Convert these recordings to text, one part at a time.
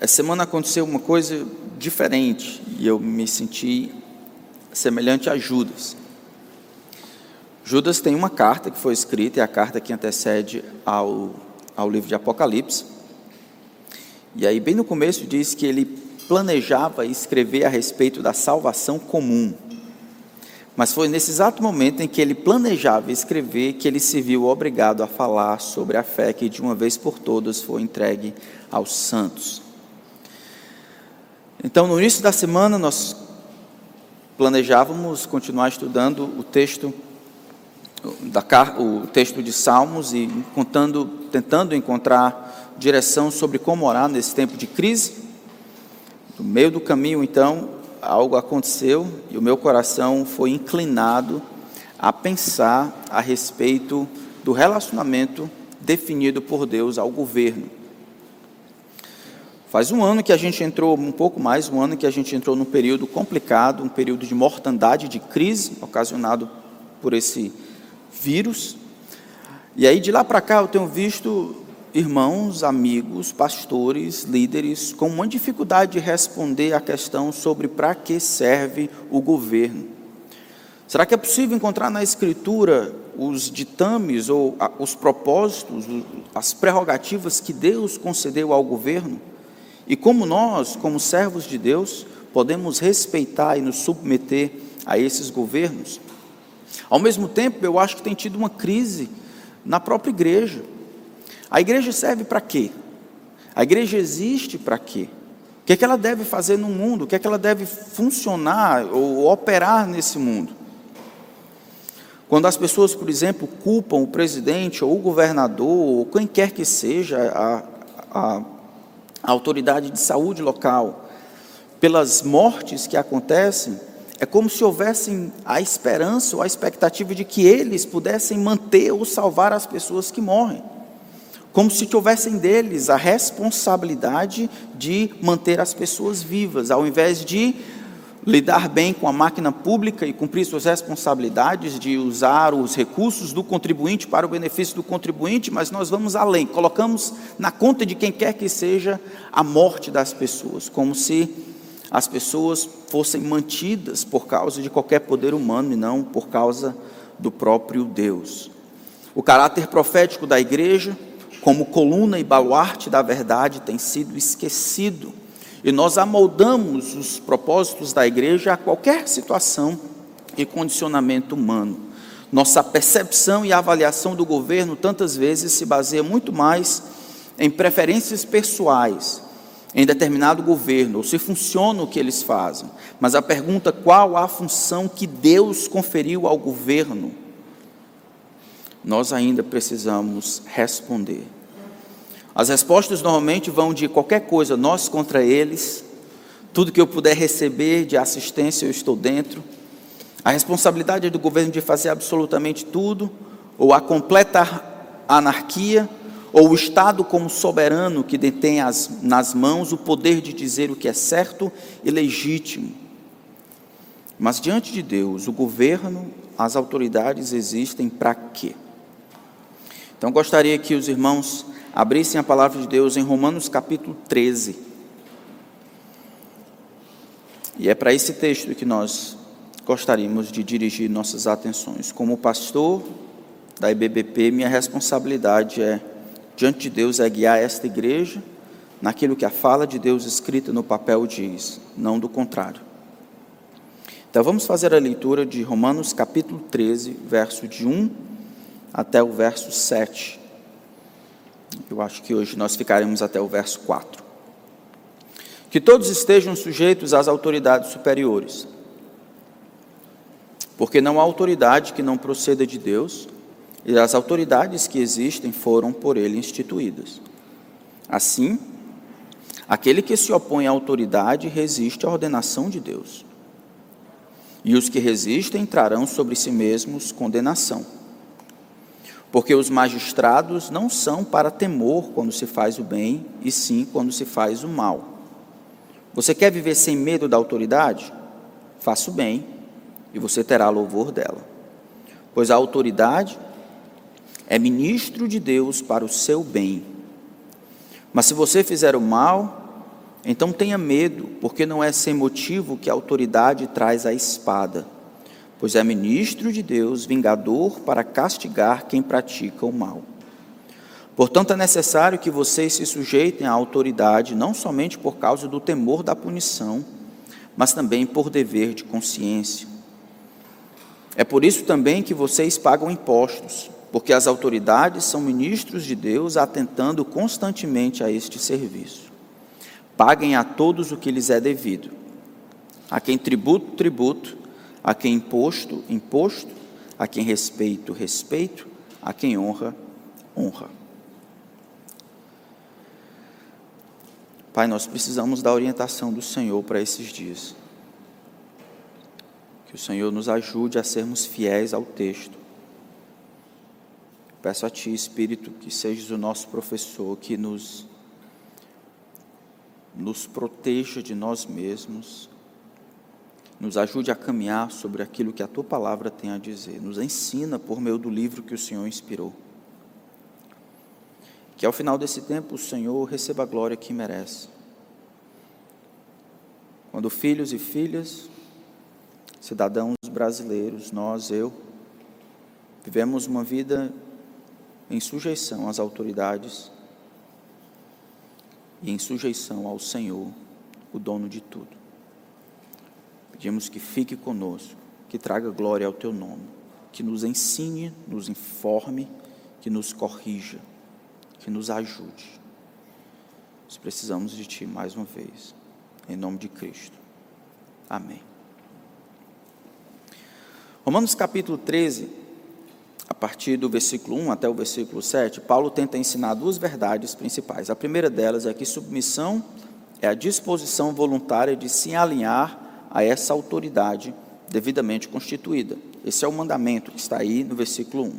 Essa semana aconteceu uma coisa diferente e eu me senti semelhante a Judas. Judas tem uma carta que foi escrita, é a carta que antecede ao, ao livro de Apocalipse. E aí, bem no começo, diz que ele planejava escrever a respeito da salvação comum. Mas foi nesse exato momento em que ele planejava escrever que ele se viu obrigado a falar sobre a fé que de uma vez por todas foi entregue aos santos. Então, no início da semana, nós planejávamos continuar estudando o texto da, o texto de Salmos e contando, tentando encontrar direção sobre como orar nesse tempo de crise. No meio do caminho, então, algo aconteceu e o meu coração foi inclinado a pensar a respeito do relacionamento definido por Deus ao governo. Faz um ano que a gente entrou, um pouco mais, um ano que a gente entrou num período complicado, um período de mortandade, de crise, ocasionado por esse vírus. E aí de lá para cá eu tenho visto irmãos, amigos, pastores, líderes com uma dificuldade de responder à questão sobre para que serve o governo. Será que é possível encontrar na Escritura os ditames ou os propósitos, as prerrogativas que Deus concedeu ao governo? E como nós, como servos de Deus, podemos respeitar e nos submeter a esses governos? Ao mesmo tempo, eu acho que tem tido uma crise na própria igreja. A igreja serve para quê? A igreja existe para quê? O que é que ela deve fazer no mundo? O que é que ela deve funcionar ou operar nesse mundo? Quando as pessoas, por exemplo, culpam o presidente ou o governador ou quem quer que seja a, a a autoridade de saúde local, pelas mortes que acontecem, é como se houvessem a esperança ou a expectativa de que eles pudessem manter ou salvar as pessoas que morrem. Como se tivessem deles a responsabilidade de manter as pessoas vivas, ao invés de lidar bem com a máquina pública e cumprir suas responsabilidades de usar os recursos do contribuinte para o benefício do contribuinte, mas nós vamos além, colocamos na conta de quem quer que seja a morte das pessoas, como se as pessoas fossem mantidas por causa de qualquer poder humano e não por causa do próprio Deus. O caráter profético da igreja, como coluna e baluarte da verdade, tem sido esquecido e nós amoldamos os propósitos da igreja a qualquer situação e condicionamento humano. Nossa percepção e avaliação do governo tantas vezes se baseia muito mais em preferências pessoais em determinado governo, ou se funciona o que eles fazem. Mas a pergunta qual a função que Deus conferiu ao governo, nós ainda precisamos responder. As respostas normalmente vão de qualquer coisa, nós contra eles, tudo que eu puder receber de assistência eu estou dentro. A responsabilidade é do governo de fazer absolutamente tudo, ou a completa anarquia, ou o Estado como soberano que detém as, nas mãos o poder de dizer o que é certo e legítimo. Mas diante de Deus, o governo, as autoridades existem para quê? Então gostaria que os irmãos abrissem a palavra de Deus em Romanos capítulo 13. E é para esse texto que nós gostaríamos de dirigir nossas atenções. Como pastor da IBBP, minha responsabilidade é, diante de Deus, é guiar esta igreja naquilo que a fala de Deus escrita no papel diz, não do contrário. Então vamos fazer a leitura de Romanos capítulo 13, verso de 1 até o verso 7. Eu acho que hoje nós ficaremos até o verso 4. Que todos estejam sujeitos às autoridades superiores, porque não há autoridade que não proceda de Deus, e as autoridades que existem foram por ele instituídas. Assim, aquele que se opõe à autoridade resiste à ordenação de Deus. E os que resistem trarão sobre si mesmos condenação porque os magistrados não são para temor quando se faz o bem, e sim quando se faz o mal. Você quer viver sem medo da autoridade? Faça o bem, e você terá louvor dela. Pois a autoridade é ministro de Deus para o seu bem. Mas se você fizer o mal, Então tenha medo, porque não é sem motivo que a autoridade traz a espada, pois é ministro de Deus, vingador para castigar quem pratica o mal. Portanto, é necessário que vocês se sujeitem à autoridade, não somente por causa do temor da punição, mas também por dever de consciência. É por isso também que vocês pagam impostos, porque as autoridades são ministros de Deus atentando constantemente a este serviço. Paguem a todos o que lhes é devido. A quem tributo, tributo, a quem imposto, imposto, a quem respeito, respeito, a quem honra, honra. Pai, nós precisamos da orientação do Senhor para esses dias. Que o Senhor nos ajude a sermos fiéis ao texto. Peço a Ti, Espírito, que sejas o nosso professor, que nos, nos proteja de nós mesmos, nos ajude a caminhar sobre aquilo que a Tua palavra tem a dizer, nos ensina por meio do livro que o Senhor inspirou. Que ao final desse tempo o Senhor receba a glória que merece. Quando filhos e filhas, cidadãos brasileiros, nós, eu, vivemos uma vida em sujeição às autoridades e em sujeição ao Senhor, o dono de tudo. Pedimos que fique conosco, que traga glória ao teu nome, que nos ensine, nos informe, que nos corrija que nos ajude. Nós precisamos de Ti mais uma vez, em nome de Cristo. Amém. Romanos capítulo 13, a partir do versículo 1 até o versículo 7, Paulo tenta ensinar duas verdades principais. A primeira delas é que submissão é a disposição voluntária de se alinhar a essa autoridade devidamente constituída. Esse é o mandamento que está aí no versículo 1.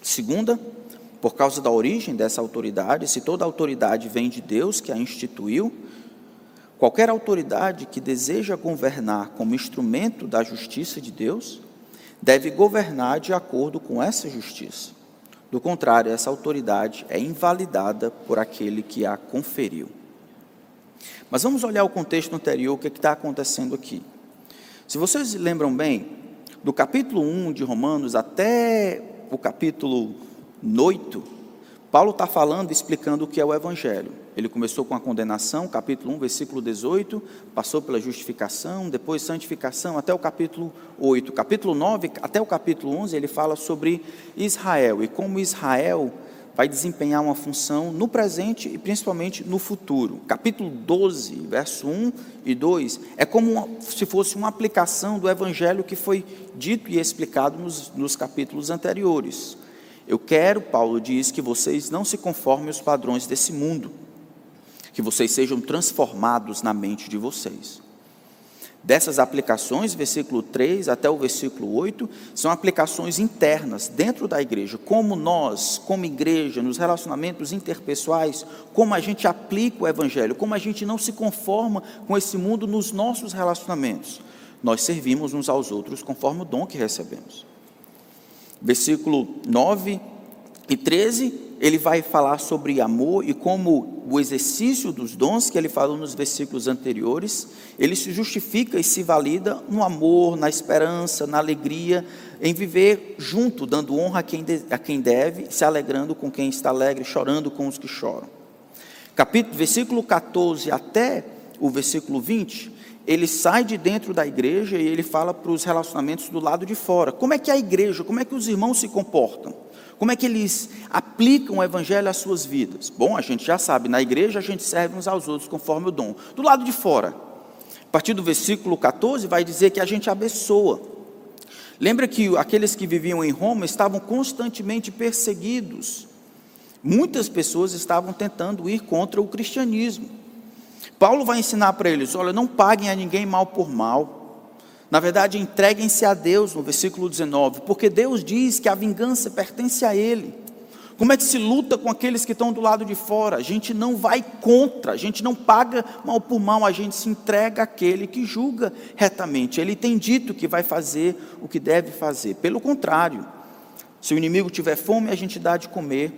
Segunda, por causa da origem dessa autoridade, se toda autoridade vem de Deus que a instituiu, qualquer autoridade que deseja governar como instrumento da justiça de Deus, deve governar de acordo com essa justiça. Do contrário, essa autoridade é invalidada por aquele que a conferiu. Mas vamos olhar o contexto anterior, o que é está acontecendo aqui. Se vocês lembram bem, do capítulo 1 de Romanos até o capítulo noito, Paulo está falando, explicando o que é o Evangelho. Ele começou com a condenação, capítulo 1, versículo 18, passou pela justificação, depois santificação, até o capítulo 8. Capítulo 9, até o capítulo 11, ele fala sobre Israel e como Israel vai desempenhar uma função no presente e principalmente no futuro. Capítulo 12, verso 1 e 2, é como se fosse uma aplicação do Evangelho que foi dito e explicado nos, nos capítulos anteriores. Eu quero, Paulo diz, que vocês não se conformem aos padrões desse mundo, que vocês sejam transformados na mente de vocês. Dessas aplicações, versículo 3 até o versículo 8, são aplicações internas dentro da igreja, como nós, como igreja, nos relacionamentos interpessoais, como a gente aplica o evangelho, como a gente não se conforma com esse mundo nos nossos relacionamentos. Nós servimos uns aos outros conforme o dom que recebemos versículo 9 e 13, ele vai falar sobre amor e como o exercício dos dons que ele falou nos versículos anteriores, ele se justifica e se valida no amor, na esperança, na alegria, em viver junto, dando honra a quem, de, a quem deve, se alegrando com quem está alegre, chorando com os que choram. Capítulo, versículo 14 até o versículo 20, ele sai de dentro da igreja e ele fala para os relacionamentos do lado de fora. Como é que a igreja, como é que os irmãos se comportam? Como é que eles aplicam o evangelho às suas vidas? Bom, a gente já sabe, na igreja a gente serve uns aos outros conforme o dom. Do lado de fora, a partir do versículo 14, vai dizer que a gente abençoa. Lembra que aqueles que viviam em Roma estavam constantemente perseguidos. Muitas pessoas estavam tentando ir contra o cristianismo. Paulo vai ensinar para eles: olha, não paguem a ninguém mal por mal. Na verdade, entreguem-se a Deus, no versículo 19, porque Deus diz que a vingança pertence a Ele. Como é que se luta com aqueles que estão do lado de fora? A gente não vai contra, a gente não paga mal por mal, a gente se entrega àquele que julga retamente. Ele tem dito que vai fazer o que deve fazer. Pelo contrário, se o inimigo tiver fome, a gente dá de comer,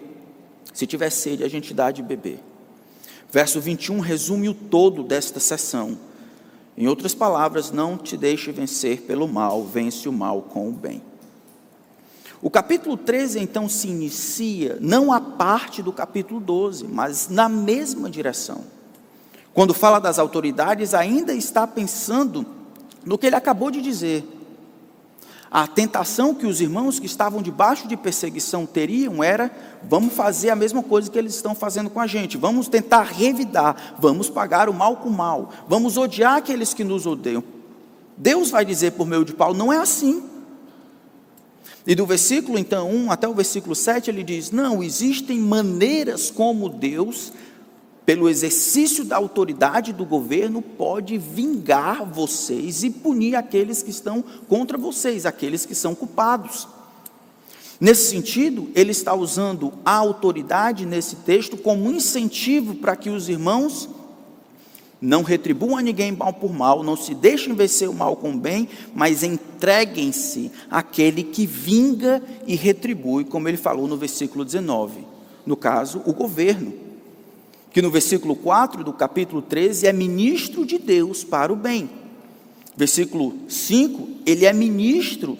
se tiver sede, a gente dá de beber. Verso 21 resume o todo desta sessão. Em outras palavras, não te deixe vencer pelo mal, vence o mal com o bem. O capítulo 13 então se inicia não a parte do capítulo 12, mas na mesma direção. Quando fala das autoridades, ainda está pensando no que ele acabou de dizer. A tentação que os irmãos que estavam debaixo de perseguição teriam era: vamos fazer a mesma coisa que eles estão fazendo com a gente, vamos tentar revidar, vamos pagar o mal com o mal, vamos odiar aqueles que nos odeiam. Deus vai dizer por meio de Paulo: não é assim. E do versículo então 1 até o versículo 7 ele diz: não, existem maneiras como Deus pelo exercício da autoridade do governo, pode vingar vocês e punir aqueles que estão contra vocês, aqueles que são culpados. Nesse sentido, ele está usando a autoridade nesse texto como incentivo para que os irmãos não retribuam a ninguém mal por mal, não se deixem vencer o mal com o bem, mas entreguem-se àquele que vinga e retribui, como ele falou no versículo 19. No caso, o governo que no versículo 4 do capítulo 13 é ministro de Deus para o bem. Versículo 5, ele é ministro,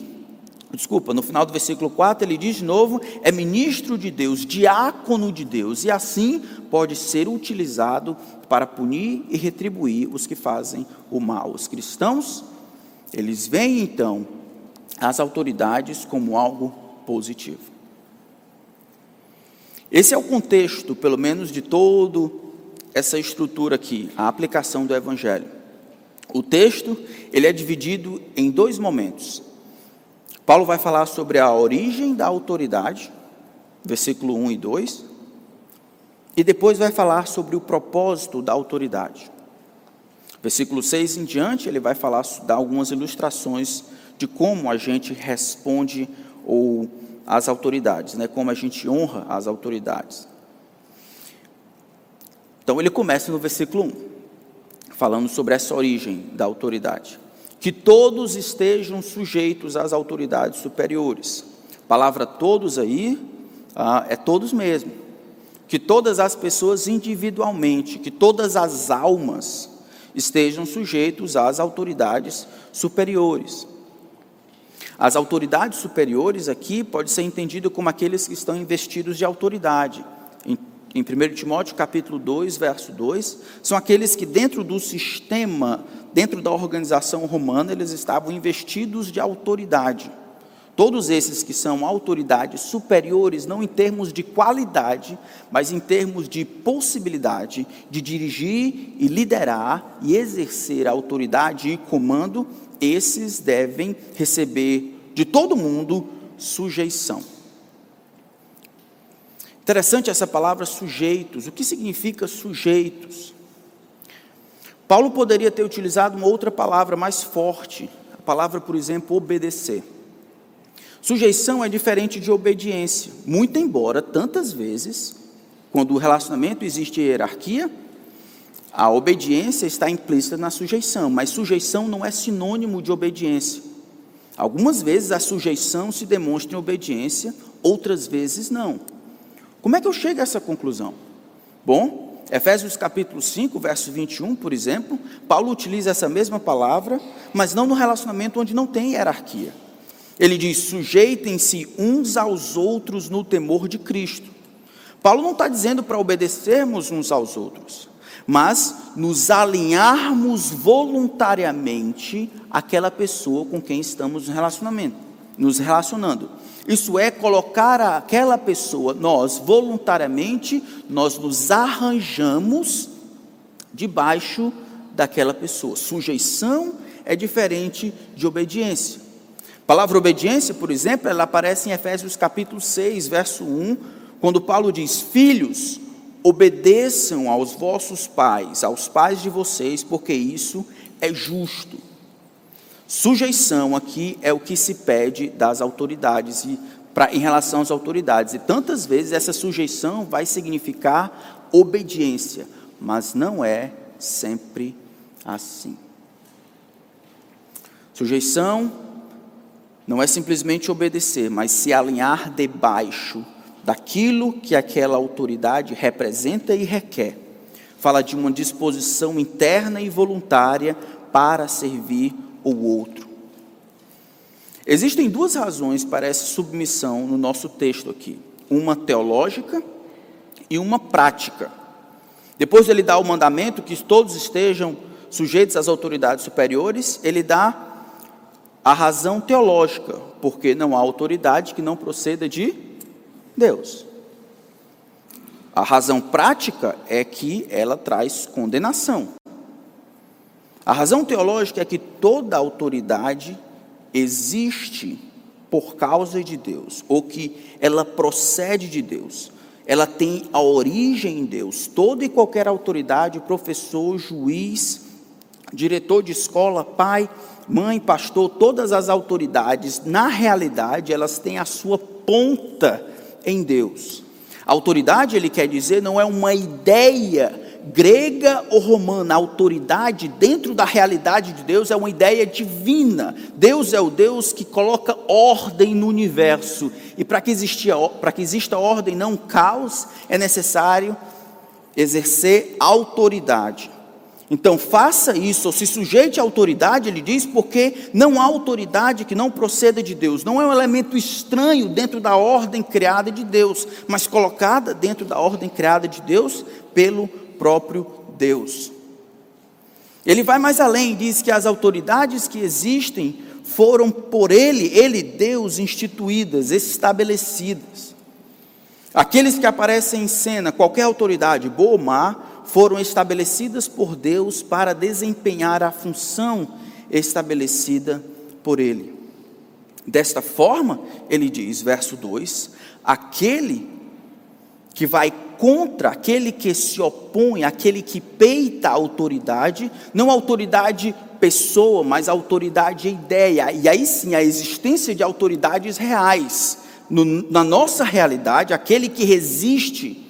desculpa, no final do versículo 4 ele diz de novo, é ministro de Deus, diácono de Deus, e assim pode ser utilizado para punir e retribuir os que fazem o mal. Os cristãos, eles veem então as autoridades como algo positivo. Esse é o contexto, pelo menos, de toda essa estrutura aqui, a aplicação do Evangelho. O texto ele é dividido em dois momentos. Paulo vai falar sobre a origem da autoridade, versículo 1 e 2, e depois vai falar sobre o propósito da autoridade. Versículo 6 em diante, ele vai falar, dar algumas ilustrações de como a gente responde ou as autoridades, né? como a gente honra as autoridades. Então ele começa no versículo 1, falando sobre essa origem da autoridade. Que todos estejam sujeitos às autoridades superiores. A palavra todos aí ah, é todos mesmo. Que todas as pessoas individualmente, que todas as almas estejam sujeitos às autoridades superiores. As autoridades superiores aqui pode ser entendido como aqueles que estão investidos de autoridade. Em, em 1 Timóteo capítulo 2, verso 2, são aqueles que dentro do sistema, dentro da organização romana, eles estavam investidos de autoridade. Todos esses que são autoridades superiores, não em termos de qualidade, mas em termos de possibilidade de dirigir e liderar e exercer autoridade e comando, esses devem receber de todo mundo sujeição. Interessante essa palavra sujeitos. O que significa sujeitos? Paulo poderia ter utilizado uma outra palavra mais forte, a palavra, por exemplo, obedecer. Sujeição é diferente de obediência, muito embora tantas vezes, quando o relacionamento existe hierarquia, a obediência está implícita na sujeição, mas sujeição não é sinônimo de obediência. Algumas vezes a sujeição se demonstra em obediência, outras vezes não. Como é que eu chego a essa conclusão? Bom, Efésios capítulo 5, verso 21, por exemplo, Paulo utiliza essa mesma palavra, mas não no relacionamento onde não tem hierarquia. Ele diz: sujeitem-se uns aos outros no temor de Cristo. Paulo não está dizendo para obedecermos uns aos outros mas nos alinharmos voluntariamente àquela pessoa com quem estamos nos relacionando. Isso é colocar aquela pessoa, nós voluntariamente, nós nos arranjamos debaixo daquela pessoa. Sujeição é diferente de obediência. Palavra obediência, por exemplo, ela aparece em Efésios capítulo 6, verso 1, quando Paulo diz: Filhos, Obedeçam aos vossos pais, aos pais de vocês, porque isso é justo. Sujeição aqui é o que se pede das autoridades e pra, em relação às autoridades. E tantas vezes essa sujeição vai significar obediência, mas não é sempre assim. Sujeição não é simplesmente obedecer, mas se alinhar debaixo daquilo que aquela autoridade representa e requer. Fala de uma disposição interna e voluntária para servir o outro. Existem duas razões para essa submissão no nosso texto aqui: uma teológica e uma prática. Depois ele dá o mandamento que todos estejam sujeitos às autoridades superiores, ele dá a razão teológica, porque não há autoridade que não proceda de Deus. A razão prática é que ela traz condenação. A razão teológica é que toda autoridade existe por causa de Deus, ou que ela procede de Deus. Ela tem a origem em Deus. Toda e qualquer autoridade, professor, juiz, diretor de escola, pai, mãe, pastor, todas as autoridades, na realidade, elas têm a sua ponta em Deus. Autoridade, ele quer dizer, não é uma ideia grega ou romana, a autoridade dentro da realidade de Deus é uma ideia divina. Deus é o Deus que coloca ordem no universo. E para que, para que exista ordem, não caos, é necessário exercer autoridade. Então faça isso, ou se sujeite à autoridade, ele diz, porque não há autoridade que não proceda de Deus. Não é um elemento estranho dentro da ordem criada de Deus, mas colocada dentro da ordem criada de Deus pelo próprio Deus. Ele vai mais além, diz que as autoridades que existem foram por ele, ele Deus, instituídas, estabelecidas. Aqueles que aparecem em cena, qualquer autoridade, boa ou má, foram estabelecidas por Deus para desempenhar a função estabelecida por Ele. Desta forma, ele diz, verso 2: aquele que vai contra, aquele que se opõe, aquele que peita a autoridade, não a autoridade pessoa, mas a autoridade ideia, e aí sim a existência de autoridades reais. No, na nossa realidade, aquele que resiste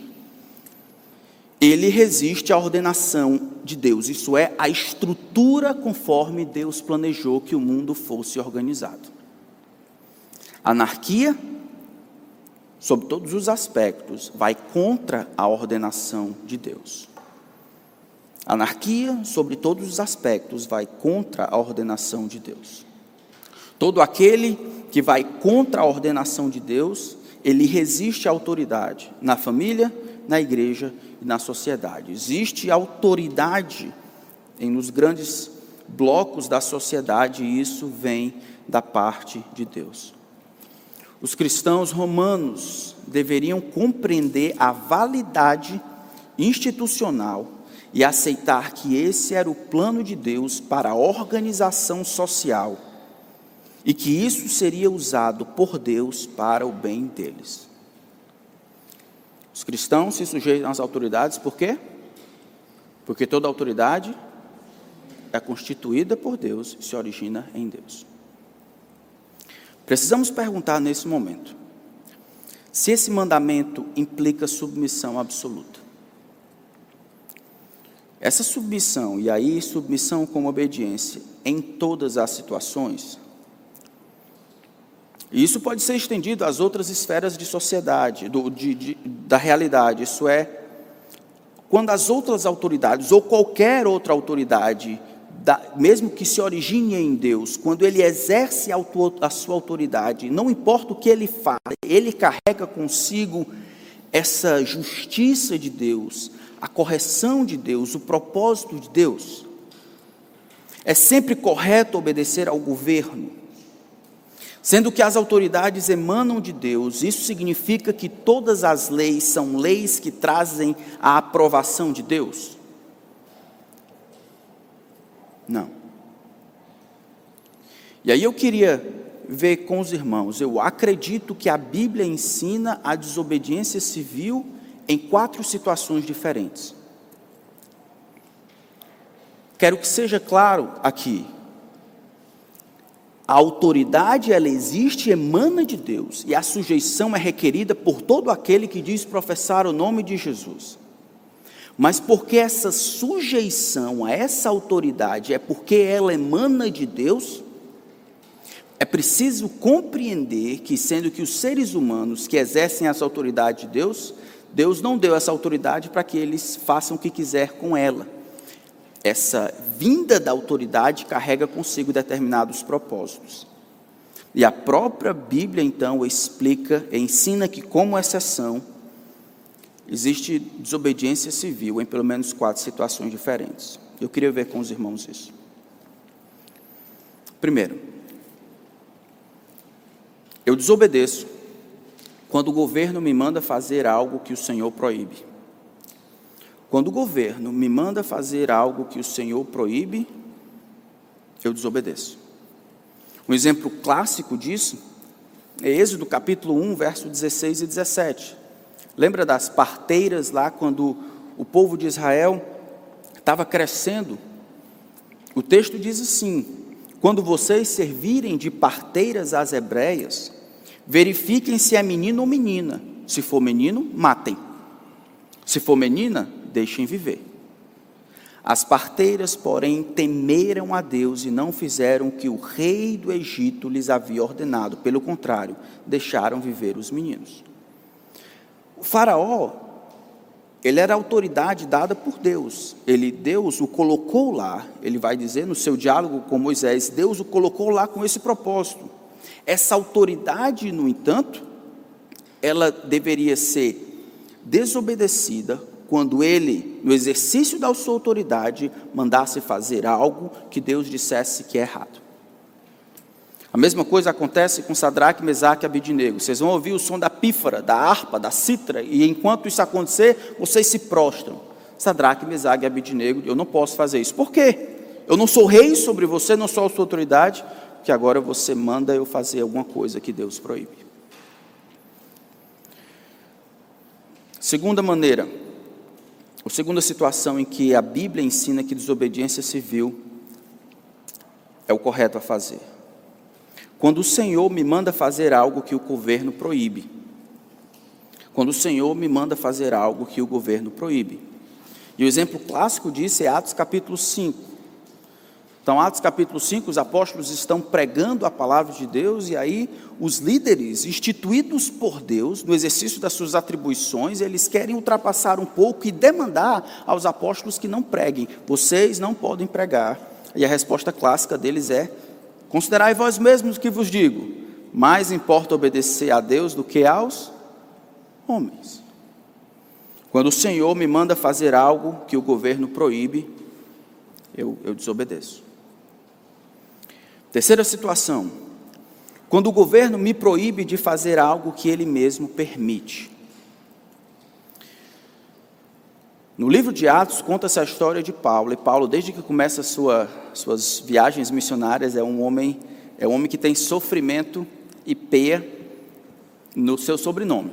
ele resiste à ordenação de Deus. Isso é a estrutura conforme Deus planejou que o mundo fosse organizado. Anarquia, sob todos os aspectos, vai contra a ordenação de Deus. Anarquia, sobre todos os aspectos, vai contra a ordenação de Deus. Todo aquele que vai contra a ordenação de Deus, ele resiste à autoridade na família, na igreja e na sociedade. Existe autoridade em nos grandes blocos da sociedade e isso vem da parte de Deus. Os cristãos romanos deveriam compreender a validade institucional e aceitar que esse era o plano de Deus para a organização social e que isso seria usado por Deus para o bem deles. Os cristãos se sujeitam às autoridades por quê? Porque toda autoridade é constituída por Deus e se origina em Deus. Precisamos perguntar nesse momento se esse mandamento implica submissão absoluta. Essa submissão, e aí submissão com obediência em todas as situações, e isso pode ser estendido às outras esferas de sociedade, do, de, de, da realidade. Isso é, quando as outras autoridades, ou qualquer outra autoridade, da, mesmo que se origine em Deus, quando ele exerce a, a sua autoridade, não importa o que ele faz, ele carrega consigo essa justiça de Deus, a correção de Deus, o propósito de Deus. É sempre correto obedecer ao governo, Sendo que as autoridades emanam de Deus, isso significa que todas as leis são leis que trazem a aprovação de Deus? Não. E aí eu queria ver com os irmãos, eu acredito que a Bíblia ensina a desobediência civil em quatro situações diferentes. Quero que seja claro aqui, a autoridade, ela existe emana de Deus, e a sujeição é requerida por todo aquele que diz professar o nome de Jesus. Mas porque essa sujeição a essa autoridade é porque ela emana de Deus, é preciso compreender que, sendo que os seres humanos que exercem essa autoridade de Deus, Deus não deu essa autoridade para que eles façam o que quiser com ela. Essa vinda da autoridade carrega consigo determinados propósitos. E a própria Bíblia, então, explica e ensina que, como exceção, existe desobediência civil em pelo menos quatro situações diferentes. Eu queria ver com os irmãos isso. Primeiro, eu desobedeço quando o governo me manda fazer algo que o Senhor proíbe. Quando o governo me manda fazer algo que o Senhor proíbe, eu desobedeço. Um exemplo clássico disso é Êxodo capítulo 1, verso 16 e 17. Lembra das parteiras lá quando o povo de Israel estava crescendo? O texto diz assim: Quando vocês servirem de parteiras às hebreias, verifiquem se é menino ou menina. Se for menino, matem. Se for menina, deixem viver. As parteiras, porém, temeram a Deus e não fizeram o que o rei do Egito lhes havia ordenado. Pelo contrário, deixaram viver os meninos. O faraó, ele era autoridade dada por Deus. Ele, Deus o colocou lá, ele vai dizer no seu diálogo com Moisés, Deus o colocou lá com esse propósito. Essa autoridade, no entanto, ela deveria ser desobedecida quando ele, no exercício da sua autoridade, mandasse fazer algo que Deus dissesse que é errado. A mesma coisa acontece com Sadraque, Mesaque e Abidinego. Vocês vão ouvir o som da pífara, da harpa, da citra, e enquanto isso acontecer, vocês se prostram. Sadraque, Mesaque e Abidinego, eu não posso fazer isso. Por quê? Eu não sou rei sobre você, não sou a sua autoridade, que agora você manda eu fazer alguma coisa que Deus proíbe. Segunda maneira, ou segunda situação em que a Bíblia ensina que desobediência civil é o correto a fazer. Quando o Senhor me manda fazer algo que o governo proíbe. Quando o Senhor me manda fazer algo que o governo proíbe. E o exemplo clássico disso é Atos capítulo 5. Então, Atos capítulo 5, os apóstolos estão pregando a palavra de Deus, e aí os líderes, instituídos por Deus, no exercício das suas atribuições, eles querem ultrapassar um pouco e demandar aos apóstolos que não preguem. Vocês não podem pregar. E a resposta clássica deles é: Considerai vós mesmos que vos digo, mais importa obedecer a Deus do que aos homens. Quando o Senhor me manda fazer algo que o governo proíbe, eu, eu desobedeço. Terceira situação, quando o governo me proíbe de fazer algo que ele mesmo permite. No livro de Atos conta-se a história de Paulo, e Paulo, desde que começa sua, suas viagens missionárias, é um homem, é um homem que tem sofrimento e peia no seu sobrenome.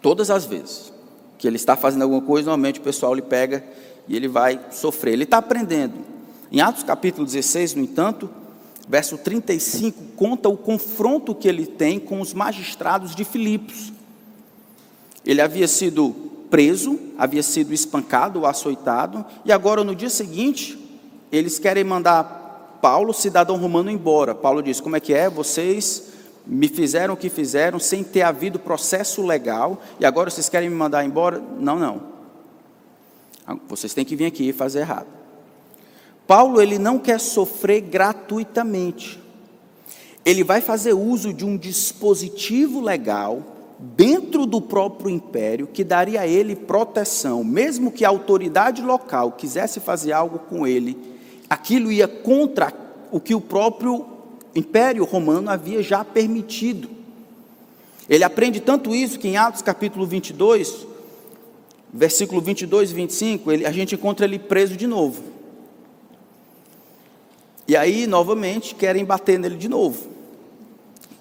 Todas as vezes que ele está fazendo alguma coisa, normalmente o pessoal lhe pega e ele vai sofrer. Ele está aprendendo. Em Atos capítulo 16, no entanto, verso 35, conta o confronto que ele tem com os magistrados de Filipos. Ele havia sido preso, havia sido espancado açoitado, e agora no dia seguinte, eles querem mandar Paulo, cidadão romano, embora. Paulo diz: Como é que é? Vocês me fizeram o que fizeram sem ter havido processo legal, e agora vocês querem me mandar embora? Não, não. Vocês têm que vir aqui e fazer errado. Paulo, ele não quer sofrer gratuitamente. Ele vai fazer uso de um dispositivo legal dentro do próprio império que daria a ele proteção, mesmo que a autoridade local quisesse fazer algo com ele, aquilo ia contra o que o próprio império romano havia já permitido. Ele aprende tanto isso que em Atos capítulo 22, versículo 22 e 25, ele, a gente encontra ele preso de novo. E aí, novamente, querem bater nele de novo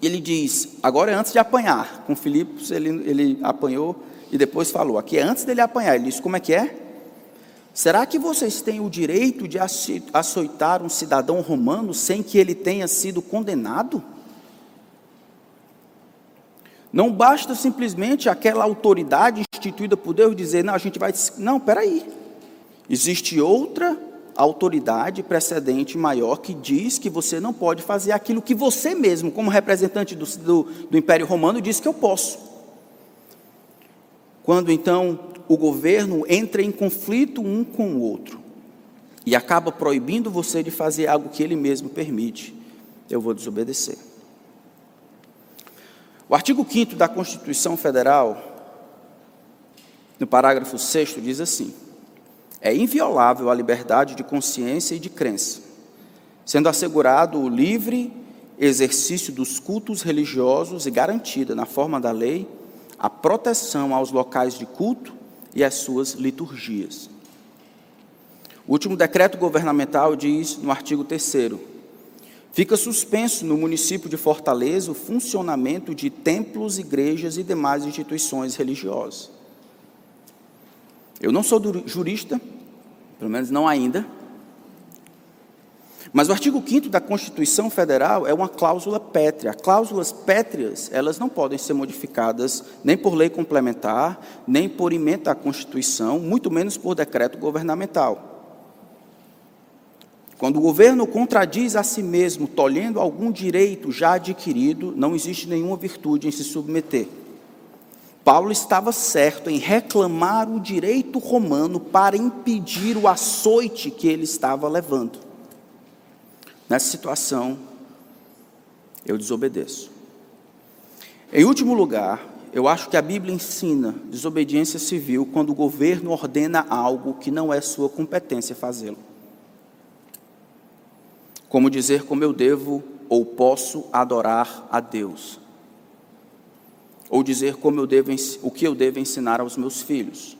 ele diz, agora é antes de apanhar. Com Filipos ele, ele apanhou e depois falou. Aqui é antes dele apanhar. Ele disse, como é que é? Será que vocês têm o direito de açoitar um cidadão romano sem que ele tenha sido condenado? Não basta simplesmente aquela autoridade instituída por Deus dizer, não, a gente vai. Não, peraí. Existe outra autoridade precedente maior que diz que você não pode fazer aquilo que você mesmo, como representante do, do, do Império Romano, diz que eu posso. quando então o governo entra em conflito um com o outro e acaba proibindo você de fazer algo que ele mesmo permite, eu vou desobedecer. O artigo 5 da Constituição Federal, no parágrafo 6, diz assim: é inviolável a liberdade de consciência e de crença, sendo assegurado o livre exercício dos cultos religiosos e garantida, na forma da lei, a proteção aos locais de culto e às suas liturgias. O último decreto governamental diz, no artigo 3 fica suspenso no município de Fortaleza o funcionamento de templos, igrejas e demais instituições religiosas. Eu não sou jurista, pelo menos não ainda, mas o artigo 5 da Constituição Federal é uma cláusula pétrea. Cláusulas pétreas, elas não podem ser modificadas nem por lei complementar, nem por emenda à Constituição, muito menos por decreto governamental. Quando o governo contradiz a si mesmo, tolhendo algum direito já adquirido, não existe nenhuma virtude em se submeter. Paulo estava certo em reclamar o direito romano para impedir o açoite que ele estava levando. Nessa situação, eu desobedeço. Em último lugar, eu acho que a Bíblia ensina desobediência civil quando o governo ordena algo que não é sua competência fazê-lo. Como dizer como eu devo ou posso adorar a Deus. Ou dizer como eu devo, o que eu devo ensinar aos meus filhos.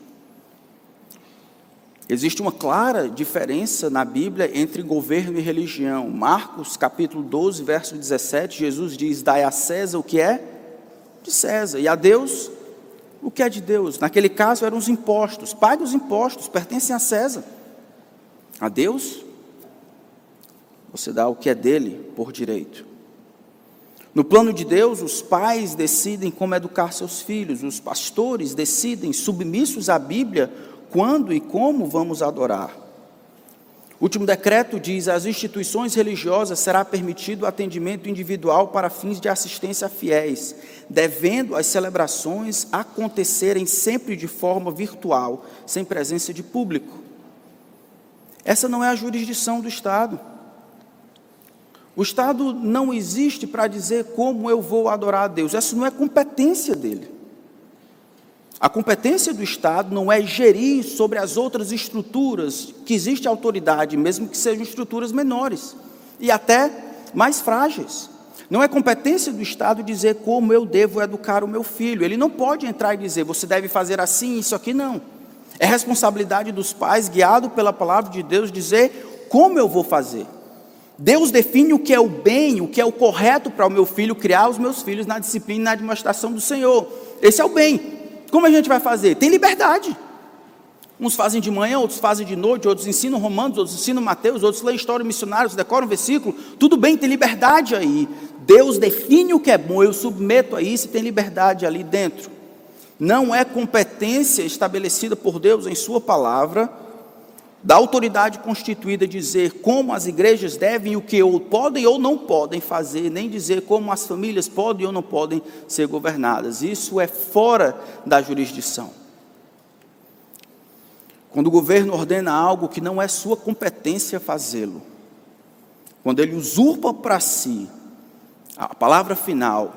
Existe uma clara diferença na Bíblia entre governo e religião. Marcos capítulo 12, verso 17, Jesus diz: Dai a César o que é de César, e a Deus o que é de Deus. Naquele caso eram os impostos. Pague os impostos, pertencem a César. A Deus, você dá o que é dele por direito. No plano de Deus, os pais decidem como educar seus filhos, os pastores decidem, submissos à Bíblia, quando e como vamos adorar. O último decreto diz: às instituições religiosas será permitido atendimento individual para fins de assistência a fiéis, devendo as celebrações acontecerem sempre de forma virtual, sem presença de público. Essa não é a jurisdição do Estado. O Estado não existe para dizer como eu vou adorar a Deus, essa não é competência dele. A competência do Estado não é gerir sobre as outras estruturas que existe autoridade, mesmo que sejam estruturas menores e até mais frágeis. Não é competência do Estado dizer como eu devo educar o meu filho. Ele não pode entrar e dizer você deve fazer assim, isso aqui não. É responsabilidade dos pais, guiado pela palavra de Deus, dizer como eu vou fazer. Deus define o que é o bem, o que é o correto para o meu filho criar os meus filhos na disciplina e na demonstração do Senhor. Esse é o bem. Como a gente vai fazer? Tem liberdade. Uns fazem de manhã, outros fazem de noite, outros ensinam Romanos, outros ensinam Mateus, outros lêem história missionários, decoram versículo. Tudo bem, tem liberdade aí. Deus define o que é bom, eu submeto a isso e tem liberdade ali dentro. Não é competência estabelecida por Deus em Sua palavra da autoridade constituída dizer como as igrejas devem o que ou podem ou não podem fazer, nem dizer como as famílias podem ou não podem ser governadas. Isso é fora da jurisdição. Quando o governo ordena algo que não é sua competência fazê-lo, quando ele usurpa para si a palavra final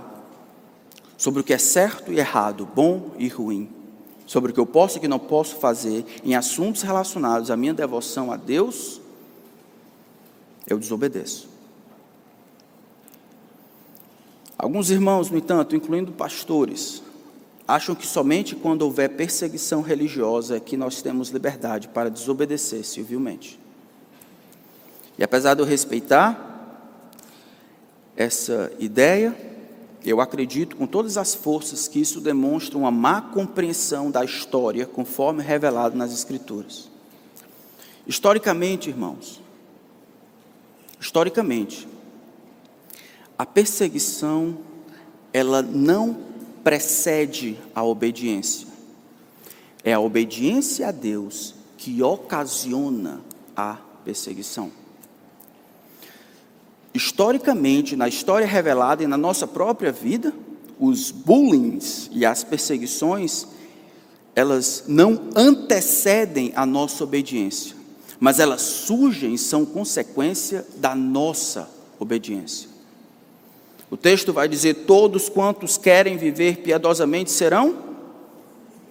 sobre o que é certo e errado, bom e ruim, sobre o que eu posso e que não posso fazer em assuntos relacionados à minha devoção a Deus, eu desobedeço. Alguns irmãos, no entanto, incluindo pastores, acham que somente quando houver perseguição religiosa é que nós temos liberdade para desobedecer civilmente. E apesar de eu respeitar essa ideia, eu acredito com todas as forças que isso demonstra uma má compreensão da história, conforme revelado nas Escrituras. Historicamente, irmãos, historicamente, a perseguição ela não precede a obediência. É a obediência a Deus que ocasiona a perseguição. Historicamente, na história revelada e na nossa própria vida, os bullying e as perseguições, elas não antecedem a nossa obediência, mas elas surgem são consequência da nossa obediência. O texto vai dizer: Todos quantos querem viver piedosamente serão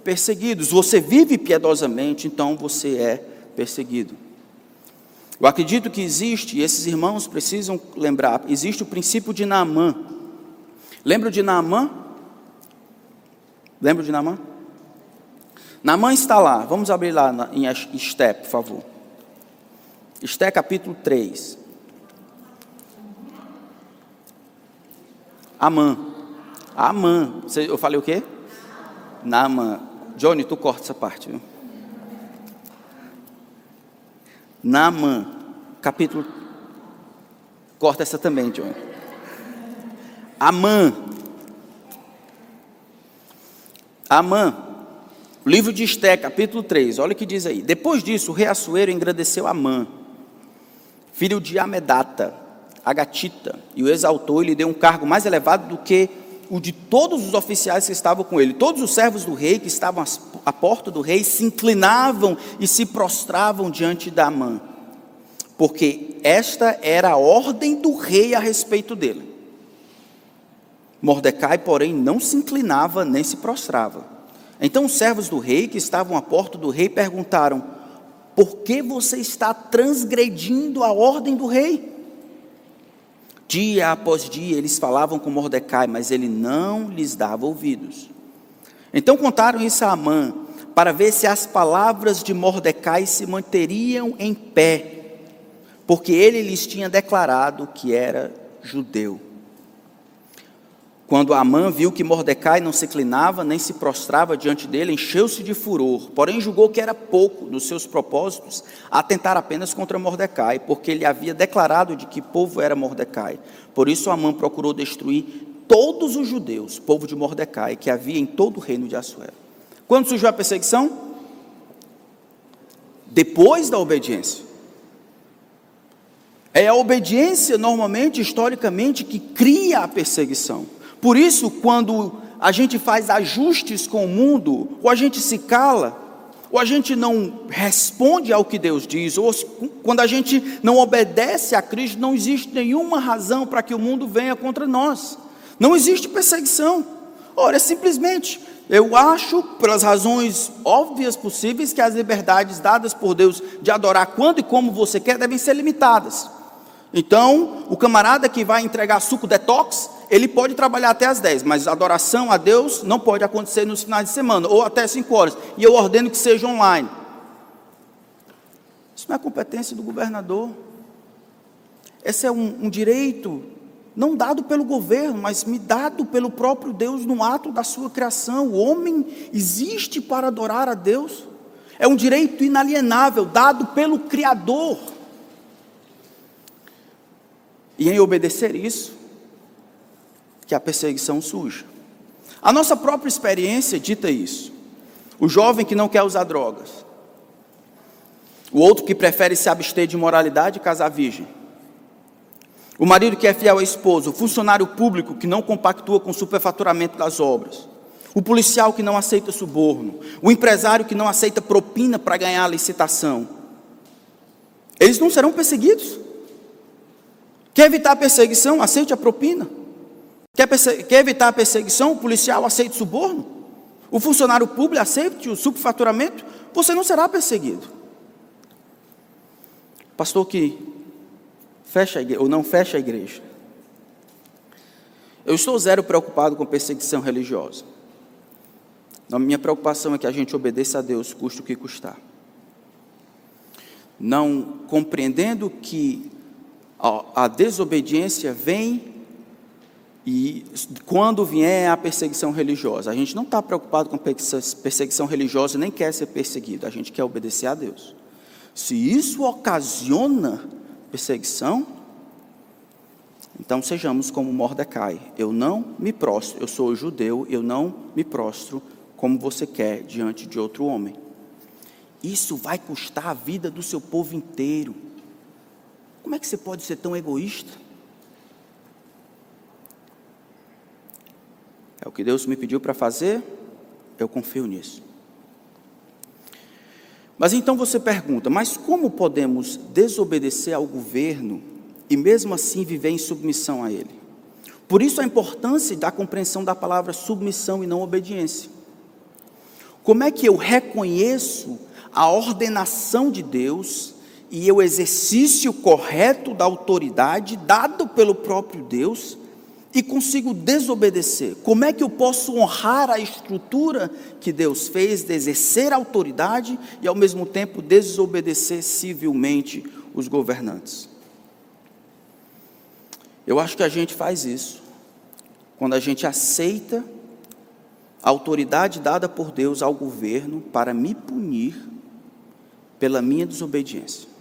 perseguidos. Você vive piedosamente, então você é perseguido. Eu acredito que existe, e esses irmãos precisam lembrar, existe o princípio de Naamã. Lembra de Naamã? Lembra de Naamã? Naamã está lá, vamos abrir lá em Esté, por favor. Esté capítulo 3. Amã. Amã. Eu falei o quê? Naamã. Johnny, tu corta essa parte, viu? Naamã, capítulo. Corta essa também, Johnny. Amã. Amã. Livro de Esté, capítulo 3, olha o que diz aí. Depois disso, o rei Assuero engrandeceu Amã, filho de Amedata, a gatita e o exaltou e lhe deu um cargo mais elevado do que o de todos os oficiais que estavam com ele. Todos os servos do rei que estavam à porta do rei se inclinavam e se prostravam diante da Amã, porque esta era a ordem do rei a respeito dele. Mordecai, porém, não se inclinava nem se prostrava. Então os servos do rei que estavam à porta do rei perguntaram: Por que você está transgredindo a ordem do rei? Dia após dia eles falavam com Mordecai, mas ele não lhes dava ouvidos. Então contaram isso a Amã, para ver se as palavras de Mordecai se manteriam em pé, porque ele lhes tinha declarado que era judeu. Quando Amã viu que Mordecai não se inclinava nem se prostrava diante dele, encheu-se de furor, porém julgou que era pouco nos seus propósitos atentar apenas contra Mordecai, porque ele havia declarado de que povo era Mordecai. Por isso Amã procurou destruir todos os judeus, povo de Mordecai, que havia em todo o reino de Assuero. Quando surgiu a perseguição? Depois da obediência. É a obediência, normalmente, historicamente, que cria a perseguição. Por isso, quando a gente faz ajustes com o mundo, ou a gente se cala, ou a gente não responde ao que Deus diz, ou quando a gente não obedece a Cristo, não existe nenhuma razão para que o mundo venha contra nós. Não existe perseguição. Ora, é simplesmente, eu acho, pelas razões óbvias possíveis, que as liberdades dadas por Deus de adorar quando e como você quer devem ser limitadas. Então, o camarada que vai entregar suco detox, ele pode trabalhar até as 10, mas adoração a Deus não pode acontecer nos finais de semana, ou até 5 horas. E eu ordeno que seja online. Isso não é competência do governador. Esse é um, um direito, não dado pelo governo, mas me dado pelo próprio Deus no ato da sua criação. O homem existe para adorar a Deus. É um direito inalienável, dado pelo Criador. E em obedecer isso, que a perseguição surja. A nossa própria experiência dita isso. O jovem que não quer usar drogas. O outro que prefere se abster de moralidade e casar virgem. O marido que é fiel à esposa, o funcionário público que não compactua com o superfaturamento das obras. O policial que não aceita suborno, o empresário que não aceita propina para ganhar a licitação. Eles não serão perseguidos. Quer evitar a perseguição? Aceite a propina. Quer, quer evitar a perseguição? O policial aceite suborno? O funcionário público aceite o subfaturamento? Você não será perseguido. Pastor que fecha a igreja, ou não fecha a igreja. Eu estou zero preocupado com perseguição religiosa. A minha preocupação é que a gente obedeça a Deus, custe o que custar. Não compreendendo que a desobediência vem e quando vier a perseguição religiosa, a gente não está preocupado com perseguição religiosa, nem quer ser perseguido, a gente quer obedecer a Deus. Se isso ocasiona perseguição, então sejamos como Mordecai. Eu não me prostro, eu sou judeu, eu não me prostro como você quer diante de outro homem. Isso vai custar a vida do seu povo inteiro. Como é que você pode ser tão egoísta? É o que Deus me pediu para fazer, eu confio nisso. Mas então você pergunta: mas como podemos desobedecer ao governo e mesmo assim viver em submissão a ele? Por isso a importância da compreensão da palavra submissão e não obediência. Como é que eu reconheço a ordenação de Deus e o exercício correto da autoridade dado pelo próprio Deus e consigo desobedecer? Como é que eu posso honrar a estrutura que Deus fez de exercer autoridade e ao mesmo tempo desobedecer civilmente os governantes? Eu acho que a gente faz isso quando a gente aceita a autoridade dada por Deus ao governo para me punir pela minha desobediência.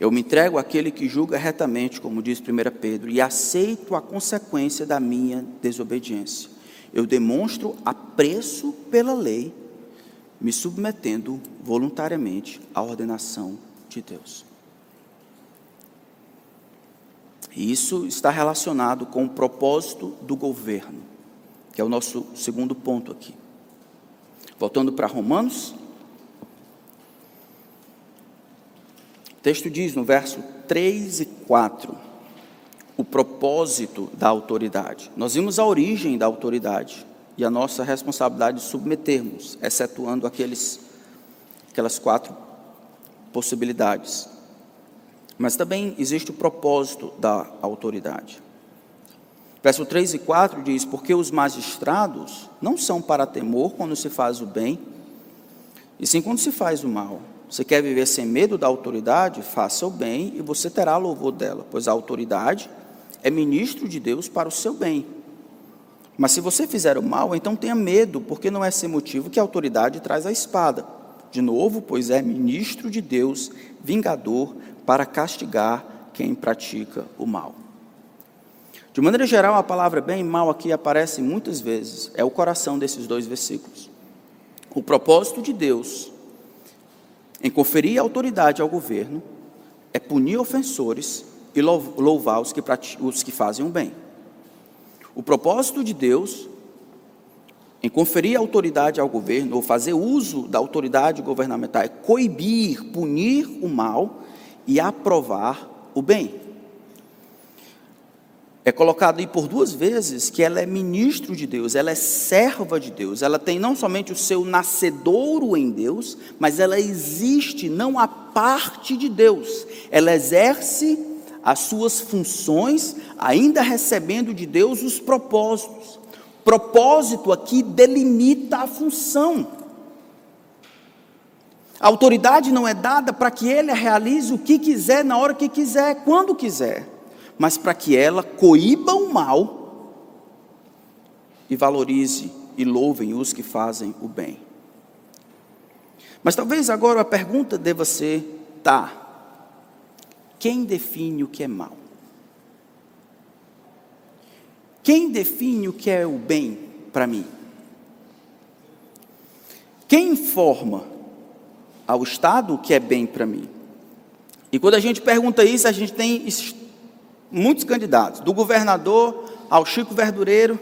Eu me entrego àquele que julga retamente, como diz 1 Pedro, e aceito a consequência da minha desobediência. Eu demonstro apreço pela lei, me submetendo voluntariamente à ordenação de Deus. E isso está relacionado com o propósito do governo, que é o nosso segundo ponto aqui. Voltando para Romanos, o texto diz no verso 3 e 4 o propósito da autoridade. Nós vimos a origem da autoridade e a nossa responsabilidade de submetermos, excetuando aqueles, aquelas quatro possibilidades. Mas também existe o propósito da autoridade. Verso 3 e 4 diz: Porque os magistrados não são para temor quando se faz o bem, e sim quando se faz o mal. Você quer viver sem medo da autoridade? Faça o bem e você terá louvor dela, pois a autoridade é ministro de Deus para o seu bem. Mas se você fizer o mal, então tenha medo, porque não é sem motivo que a autoridade traz a espada. De novo, pois é ministro de Deus, vingador para castigar quem pratica o mal. De maneira geral, a palavra bem e mal aqui aparece muitas vezes, é o coração desses dois versículos. O propósito de Deus em conferir autoridade ao governo é punir ofensores e louvar os que, os que fazem o bem. O propósito de Deus em conferir autoridade ao governo ou fazer uso da autoridade governamental é coibir, punir o mal e aprovar o bem. É colocado aí por duas vezes que ela é ministro de Deus, ela é serva de Deus, ela tem não somente o seu nascedouro em Deus, mas ela existe não a parte de Deus, ela exerce as suas funções, ainda recebendo de Deus os propósitos. Propósito aqui delimita a função. A autoridade não é dada para que ele realize o que quiser, na hora que quiser, quando quiser, mas para que ela coíba o mal e valorize e louvem os que fazem o bem. Mas talvez agora a pergunta deva ser: tá, quem define o que é mal? Quem define o que é o bem para mim? Quem informa ao Estado o que é bem para mim. E quando a gente pergunta isso, a gente tem muitos candidatos, do governador ao Chico Verdureiro,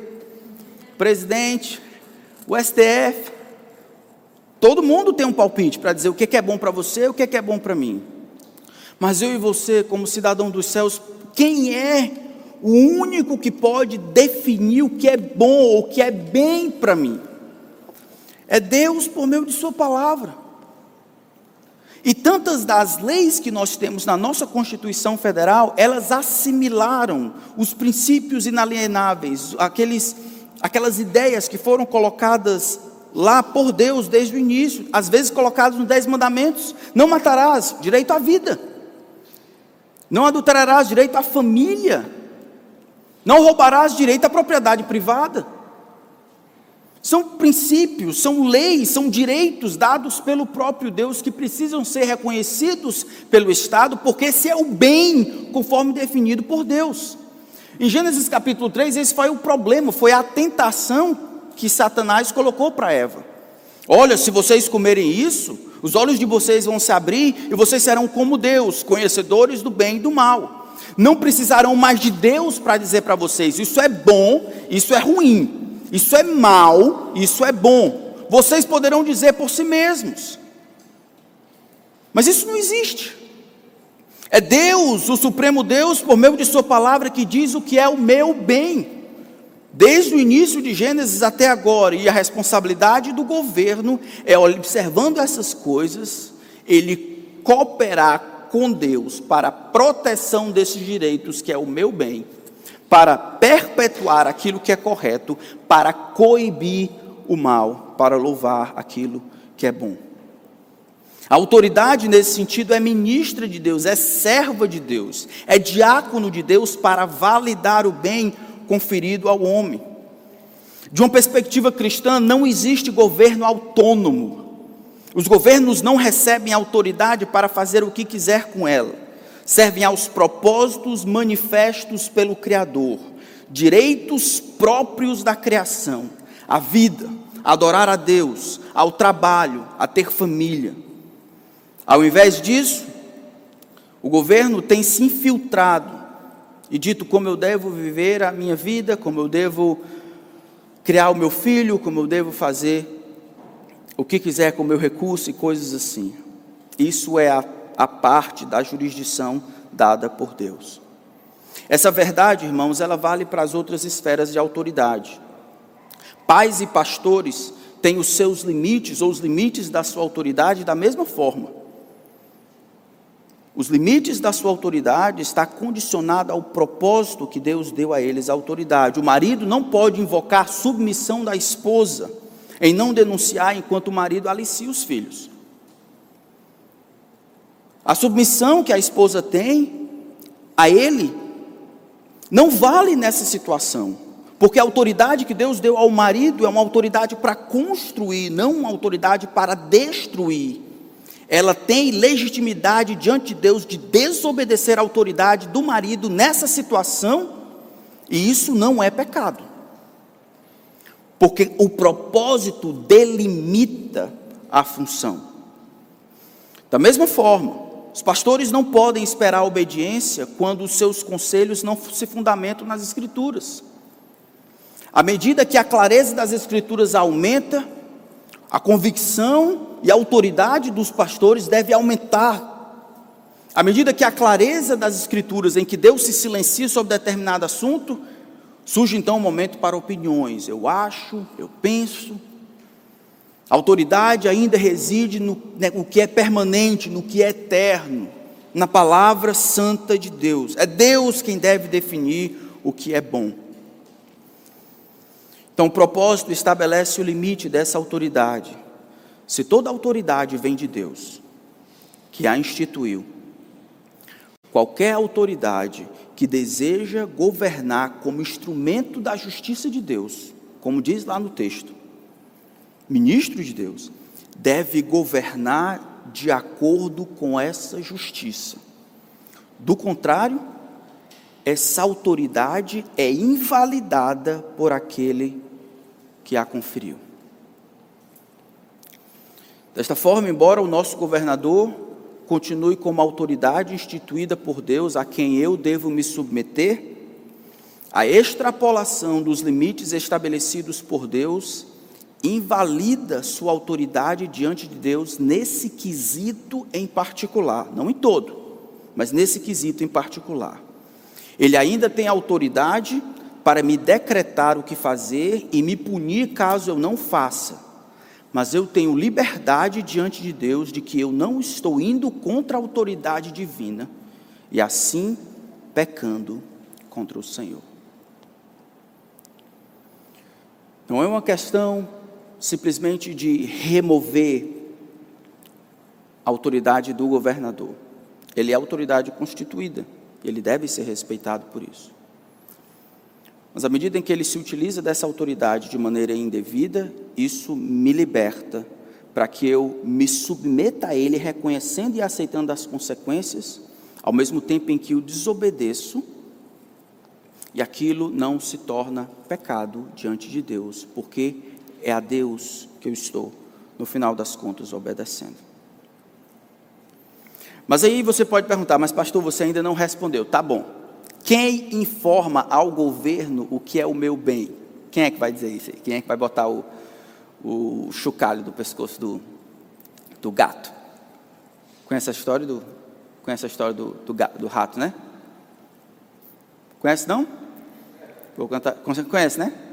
presidente, o STF. Todo mundo tem um palpite para dizer o que é bom para você o que é bom para mim. Mas eu e você, como cidadão dos céus, quem é o único que pode definir o que é bom ou o que é bem para mim? É Deus por meio de Sua palavra. E tantas das leis que nós temos na nossa Constituição Federal, elas assimilaram os princípios inalienáveis, aqueles, aquelas ideias que foram colocadas lá por Deus desde o início, às vezes colocadas nos Dez Mandamentos: não matarás, direito à vida, não adulterarás, direito à família, não roubarás, direito à propriedade privada. São princípios, são leis, são direitos dados pelo próprio Deus que precisam ser reconhecidos pelo Estado, porque esse é o bem conforme definido por Deus. Em Gênesis capítulo 3, esse foi o problema, foi a tentação que Satanás colocou para Eva. Olha, se vocês comerem isso, os olhos de vocês vão se abrir e vocês serão como Deus, conhecedores do bem e do mal. Não precisarão mais de Deus para dizer para vocês: isso é bom, isso é ruim. Isso é mal, isso é bom. Vocês poderão dizer por si mesmos. Mas isso não existe. É Deus, o Supremo Deus, por meio de Sua palavra, que diz o que é o meu bem. Desde o início de Gênesis até agora, e a responsabilidade do governo é, observando essas coisas, ele cooperar com Deus para a proteção desses direitos, que é o meu bem, para perpetuar aquilo que é correto, para coibir o mal, para louvar aquilo que é bom. A autoridade nesse sentido é ministra de Deus, é serva de Deus, é diácono de Deus para validar o bem conferido ao homem. De uma perspectiva cristã, não existe governo autônomo. Os governos não recebem autoridade para fazer o que quiser com ela. Servem aos propósitos manifestos pelo Criador, direitos próprios da criação, a vida, a adorar a Deus, ao trabalho, a ter família. Ao invés disso, o governo tem se infiltrado e dito como eu devo viver a minha vida, como eu devo criar o meu filho, como eu devo fazer o que quiser com o meu recurso e coisas assim. Isso é a, a parte da jurisdição dada por Deus. Essa verdade, irmãos, ela vale para as outras esferas de autoridade. Pais e pastores têm os seus limites ou os limites da sua autoridade da mesma forma. Os limites da sua autoridade está condicionado ao propósito que Deus deu a eles a autoridade. O marido não pode invocar submissão da esposa em não denunciar enquanto o marido alicia os filhos. A submissão que a esposa tem a ele não vale nessa situação, porque a autoridade que Deus deu ao marido é uma autoridade para construir, não uma autoridade para destruir ela tem legitimidade diante de Deus de desobedecer a autoridade do marido nessa situação, e isso não é pecado. Porque o propósito delimita a função. Da mesma forma, os pastores não podem esperar obediência quando os seus conselhos não se fundamentam nas Escrituras. À medida que a clareza das Escrituras aumenta, a convicção e a autoridade dos pastores deve aumentar. À medida que a clareza das escrituras em que Deus se silencia sobre determinado assunto, surge então um momento para opiniões. Eu acho, eu penso. A autoridade ainda reside no, né, no que é permanente, no que é eterno, na palavra santa de Deus. É Deus quem deve definir o que é bom. Então, o propósito estabelece o limite dessa autoridade. Se toda autoridade vem de Deus, que a instituiu, qualquer autoridade que deseja governar como instrumento da justiça de Deus, como diz lá no texto, ministro de Deus, deve governar de acordo com essa justiça. Do contrário, essa autoridade é invalidada por aquele que a conferiu. Desta forma, embora o nosso governador continue como autoridade instituída por Deus a quem eu devo me submeter, a extrapolação dos limites estabelecidos por Deus invalida sua autoridade diante de Deus nesse quesito em particular, não em todo, mas nesse quesito em particular. Ele ainda tem autoridade para me decretar o que fazer e me punir caso eu não faça. Mas eu tenho liberdade diante de Deus de que eu não estou indo contra a autoridade divina e assim pecando contra o Senhor. Não é uma questão simplesmente de remover a autoridade do governador. Ele é autoridade constituída, ele deve ser respeitado por isso. Mas à medida em que ele se utiliza dessa autoridade de maneira indevida, isso me liberta para que eu me submeta a ele, reconhecendo e aceitando as consequências, ao mesmo tempo em que o desobedeço, e aquilo não se torna pecado diante de Deus, porque é a Deus que eu estou, no final das contas, obedecendo. Mas aí você pode perguntar, mas pastor, você ainda não respondeu. Tá bom. Quem informa ao governo o que é o meu bem? Quem é que vai dizer isso aí? Quem é que vai botar o, o chocalho do pescoço do, do gato? Conhece a história do, conhece a história do, do, do rato, né? Conhece não? Vou cantar, conhece, né?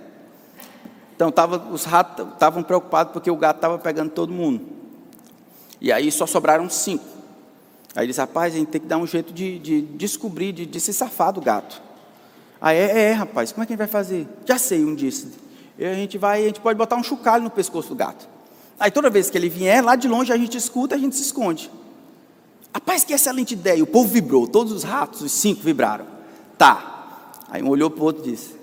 Então tava, os ratos estavam preocupados porque o gato estava pegando todo mundo. E aí só sobraram cinco. Aí eles, rapaz, a gente tem que dar um jeito de, de descobrir, de, de, se safar do gato. Aí é, é, rapaz, como é que a gente vai fazer? Já sei, um disse. E a gente vai, a gente pode botar um chocalho no pescoço do gato. Aí toda vez que ele vier, lá de longe a gente escuta, a gente se esconde. Rapaz, que excelente ideia. O povo vibrou, todos os ratos, os cinco vibraram. Tá. Aí um olhou para o outro e disse: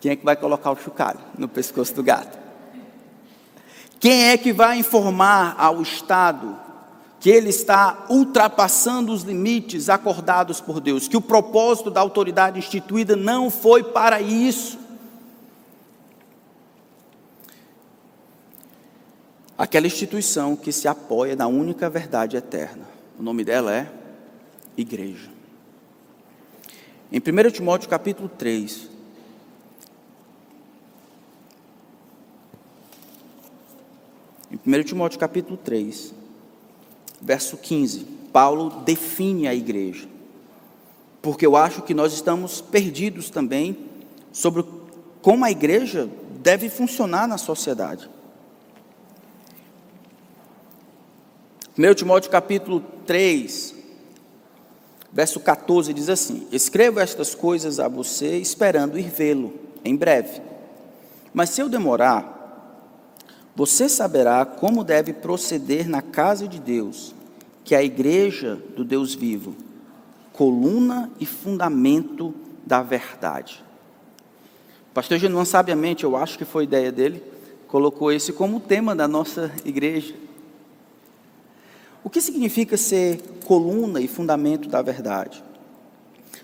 Quem é que vai colocar o chocalho no pescoço do gato? Quem é que vai informar ao Estado que ele está ultrapassando os limites acordados por Deus, que o propósito da autoridade instituída não foi para isso. Aquela instituição que se apoia na única verdade eterna. O nome dela é Igreja. Em 1 Timóteo capítulo 3, em 1 Timóteo capítulo 3, verso 15, Paulo define a igreja. Porque eu acho que nós estamos perdidos também sobre como a igreja deve funcionar na sociedade. 1 Timóteo capítulo 3, verso 14 diz assim: Escrevo estas coisas a você, esperando ir vê-lo em breve. Mas se eu demorar, você saberá como deve proceder na casa de Deus, que é a igreja do Deus vivo, coluna e fundamento da verdade. O pastor Genuan, sabiamente, eu acho que foi ideia dele, colocou esse como tema da nossa igreja. O que significa ser coluna e fundamento da verdade?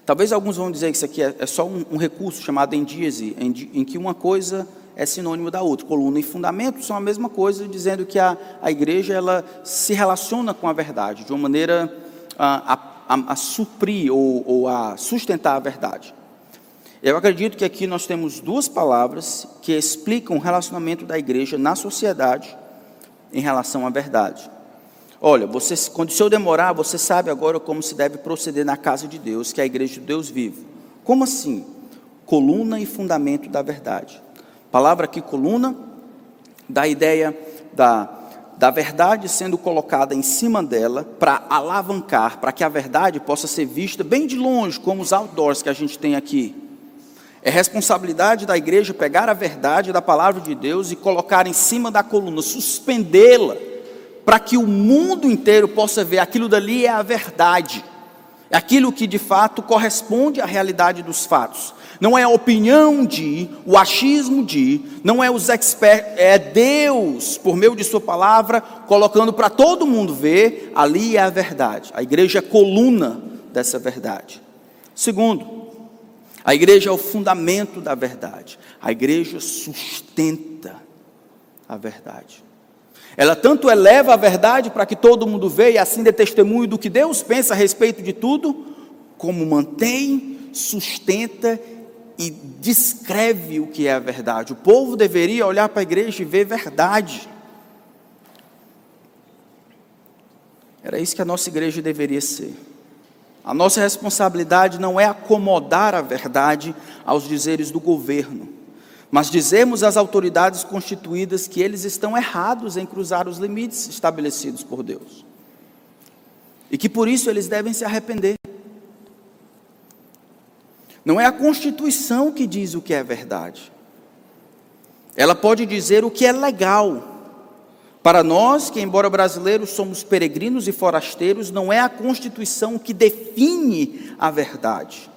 Talvez alguns vão dizer que isso aqui é, é só um, recurso chamado endíase, em que uma coisa é sinônimo da outra. Coluna e fundamento são a mesma coisa, dizendo que a, a igreja ela se relaciona com a verdade de uma maneira a, a, a suprir ou, ou a sustentar a verdade. Eu acredito que aqui nós temos duas palavras que explicam o relacionamento da igreja na sociedade em relação à verdade. Olha, você, quando o Senhor demorar, você sabe agora como se deve proceder na casa de Deus, que é a igreja de Deus vivo. Como assim? Coluna e fundamento da verdade palavra aqui, coluna, dá a ideia da, da verdade sendo colocada em cima dela para alavancar, para que a verdade possa ser vista bem de longe, como os outdoors que a gente tem aqui. É responsabilidade da igreja pegar a verdade da palavra de Deus e colocar em cima da coluna, suspendê-la, para que o mundo inteiro possa ver aquilo dali é a verdade, é aquilo que de fato corresponde à realidade dos fatos não é a opinião de, o achismo de, não é os experts, é Deus, por meio de Sua palavra, colocando para todo mundo ver, ali é a verdade. A igreja é coluna dessa verdade. Segundo, a igreja é o fundamento da verdade. A igreja sustenta a verdade. Ela tanto eleva a verdade para que todo mundo veja e assim dê testemunho do que Deus pensa a respeito de tudo, como mantém, sustenta e descreve o que é a verdade. O povo deveria olhar para a igreja e ver verdade. Era isso que a nossa igreja deveria ser. A nossa responsabilidade não é acomodar a verdade aos dizeres do governo, mas dizermos às autoridades constituídas que eles estão errados em cruzar os limites estabelecidos por Deus. E que por isso eles devem se arrepender. Não é a Constituição que diz o que é verdade. Ela pode dizer o que é legal. Para nós, que embora brasileiros somos peregrinos e forasteiros, não é a Constituição que define a verdade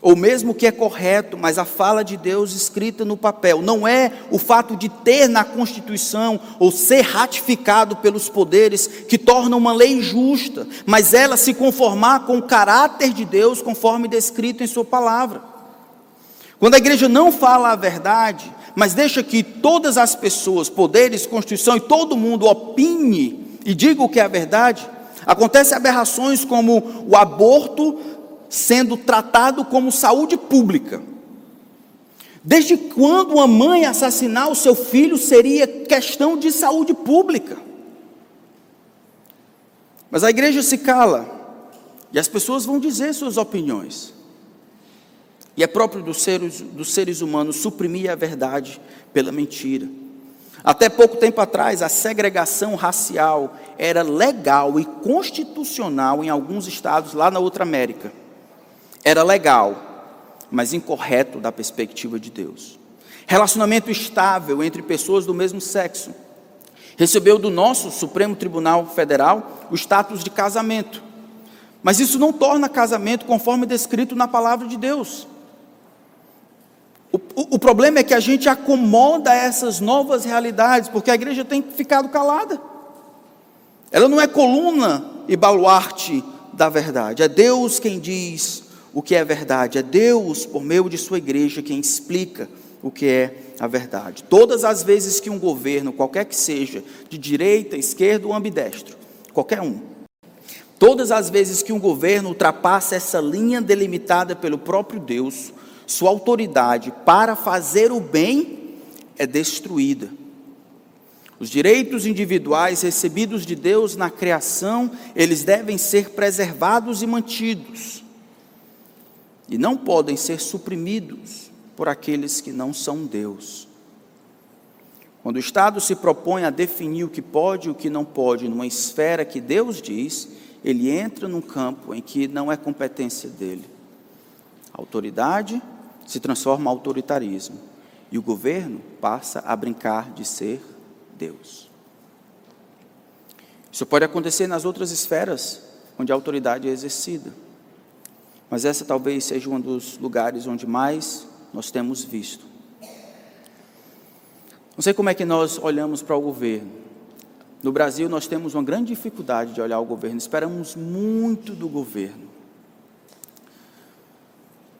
ou mesmo que é correto, mas a fala de Deus escrita no papel. Não é o fato de ter na Constituição ou ser ratificado pelos poderes que torna uma lei justa, mas ela se conformar com o caráter de Deus conforme descrito em Sua palavra. Quando a igreja não fala a verdade, mas deixa que todas as pessoas, poderes, Constituição e todo mundo opine e diga o que é a verdade, acontecem aberrações como o aborto sendo tratado como saúde pública. Desde quando uma mãe assassinar o seu filho seria questão de saúde pública? Mas a igreja se cala e as pessoas vão dizer suas opiniões. E é próprio dos seres, dos seres humanos suprimir a verdade pela mentira. Até pouco tempo atrás, a segregação racial era legal e constitucional em alguns estados lá na outra América. Era legal, mas incorreto da perspectiva de Deus. Relacionamento estável entre pessoas do mesmo sexo. Recebeu do nosso Supremo Tribunal Federal o status de casamento. Mas isso não torna casamento conforme descrito na palavra de Deus. O, o, o, problema é que a gente acomoda essas novas realidades, porque a igreja tem ficado calada. Ela não é coluna e baluarte da verdade. É Deus quem diz o que é verdade. É Deus, por meio de sua igreja, quem explica o que é a verdade. Todas as vezes que um governo, qualquer que seja, de direita, esquerda ou ambidestro, qualquer um, todas as vezes que um governo ultrapassa essa linha delimitada pelo próprio Deus, sua autoridade para fazer o bem é destruída. Os direitos individuais recebidos de Deus na criação, eles devem ser preservados e mantidos. E não podem ser suprimidos por aqueles que não são Deus. Quando o Estado se propõe a definir o que pode e o que não pode numa esfera que Deus diz, ele entra num campo em que não é competência dele. A autoridade se transforma em autoritarismo e o governo passa a brincar de ser Deus. Isso pode acontecer nas outras esferas onde a autoridade é exercida, mas essa talvez seja um dos lugares onde mais nós temos visto. Não sei como é que nós olhamos para o governo. No Brasil, nós temos uma grande dificuldade de olhar o governo, esperamos muito do governo.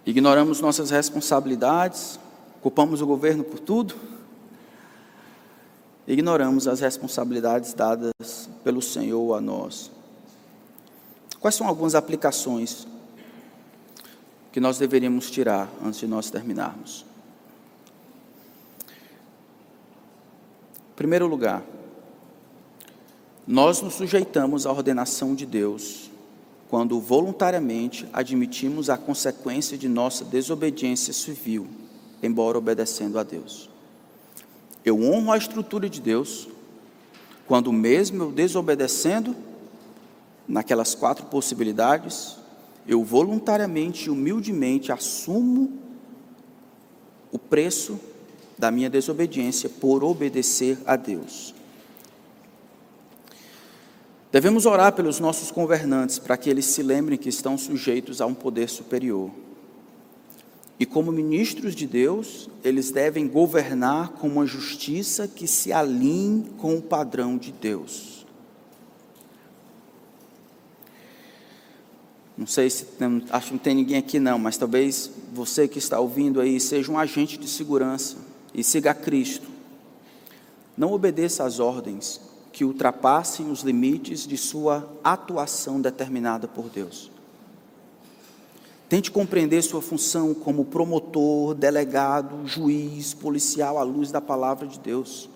Ignoramos nossas responsabilidades, culpamos o governo por tudo, ignoramos as responsabilidades dadas pelo Senhor a nós. Quais são algumas aplicações que nós deveríamos tirar antes de nós terminarmos? Em primeiro lugar, nós nos sujeitamos à ordenação de Deus quando voluntariamente admitimos a consequência de nossa desobediência civil, embora obedecendo a Deus. Eu honro a estrutura de Deus, quando mesmo eu desobedecendo, naquelas quatro possibilidades, eu voluntariamente e humildemente assumo o preço da minha desobediência por obedecer a Deus. Devemos orar pelos nossos governantes para que eles se lembrem que estão sujeitos a um poder superior. E como ministros de Deus, eles devem governar com uma justiça que se alinhe com o padrão de Deus. Não sei se acho que não tem ninguém aqui não, mas talvez você que está ouvindo aí seja um agente de segurança e siga a Cristo. Não obedeça às ordens que ultrapassem os limites de sua atuação determinada por Deus. Tente compreender sua função como promotor, delegado, juiz, policial à luz da palavra de Deus.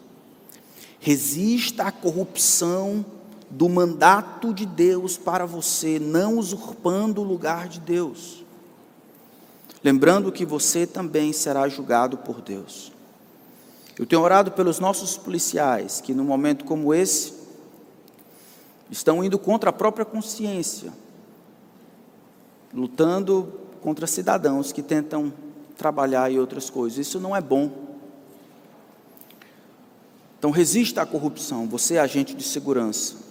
Resista à corrupção do mandato de Deus para você, não usurpando o lugar de Deus. Lembrando que você também será julgado por Deus. Eu tenho orado pelos nossos policiais que, num momento como esse, estão indo contra a própria consciência, lutando contra cidadãos que tentam trabalhar e outras coisas. Isso não é bom. Então, resista à corrupção. Você é agente de segurança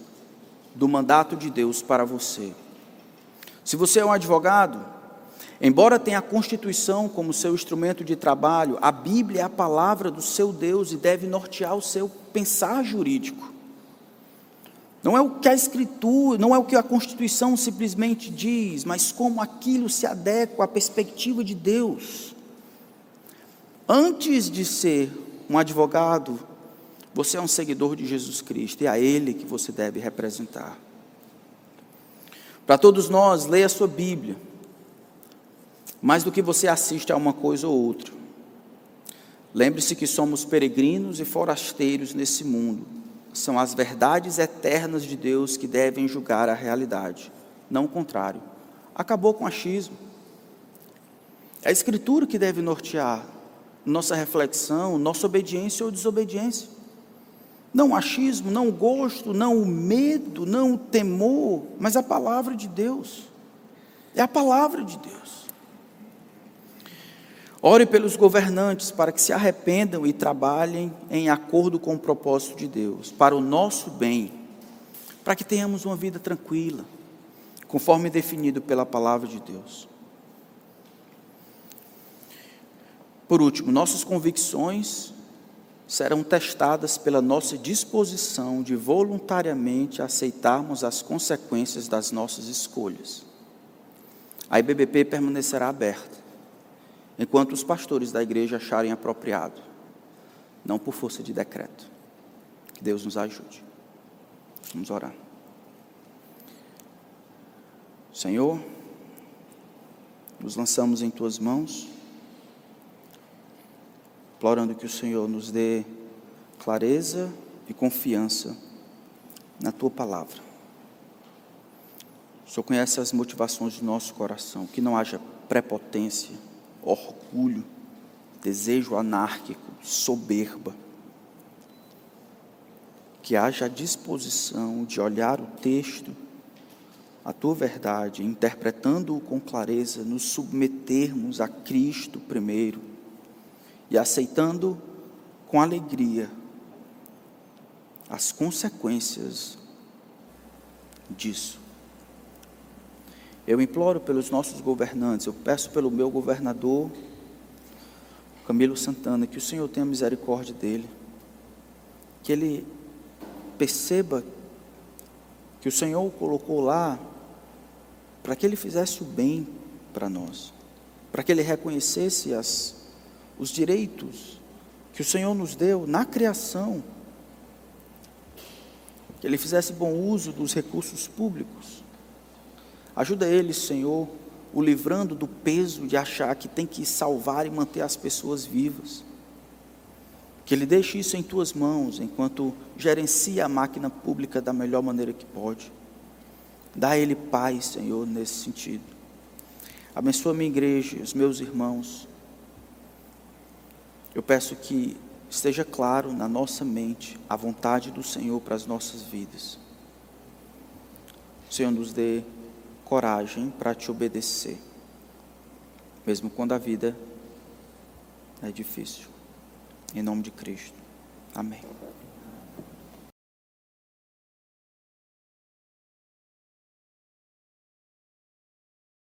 do mandato de Deus para você. Se você é um advogado, Embora tenha a Constituição como seu instrumento de trabalho, a Bíblia é a palavra do seu Deus e deve nortear o seu pensar jurídico. Não é o que a Escritura, não é o que a Constituição simplesmente diz, mas como aquilo se adequa à perspectiva de Deus. Antes de ser um advogado, você é um seguidor de Jesus Cristo e é a Ele que você deve representar. Para todos nós, leia a sua Bíblia mais do que você assiste a uma coisa ou outra. Lembre-se que somos peregrinos e forasteiros nesse mundo. são as verdades eternas de Deus que devem julgar a realidade, não o contrário. Acabou com o achismo. É a Escritura que deve nortear nossa reflexão, nossa obediência ou desobediência. Não o achismo, não o gosto, não o medo, não o temor, mas a palavra de Deus. É a palavra de Deus. Ore pelos governantes para que se arrependam e trabalhem em acordo com o propósito de Deus, para o nosso bem, para que tenhamos uma vida tranquila, conforme definido pela palavra de Deus. Por último, nossas convicções serão testadas pela nossa disposição de voluntariamente aceitarmos as consequências das nossas escolhas. A IBBP permanecerá aberta, enquanto os pastores da igreja acharem apropriado, não por força de decreto. Que Deus nos ajude. Vamos orar. Senhor, nos lançamos em tuas mãos implorando que o Senhor nos dê clareza e confiança na tua palavra. O Senhor conhece as motivações do nosso coração, que não haja prepotência, orgulho, desejo anárquico, soberba. Que haja a disposição de olhar o texto, a tua verdade, interpretando-o com clareza, nos submetermos a Cristo primeiro e aceitando com alegria as consequências disso. Eu imploro pelos nossos governantes, eu peço pelo meu governador, Camilo Santana, que o Senhor tenha misericórdia dele, que ele perceba que o Senhor o colocou lá para que ele fizesse o bem para nós, para que ele reconhecesse as os direitos que o Senhor nos deu na criação, que Ele fizesse bom uso dos recursos públicos. Ajuda Ele, Senhor, o livrando do peso de achar que tem que salvar e manter as pessoas vivas. Que Ele deixe isso em tuas mãos, enquanto gerencia a máquina pública da melhor maneira que pode. Dá a Ele paz, Senhor, nesse sentido. Abençoa a minha igreja, os meus irmãos. Eu peço que esteja claro na nossa mente a vontade do Senhor para as nossas vidas. O Senhor nos dê coragem para te obedecer, mesmo quando a vida é difícil. Em nome de Cristo. Amém.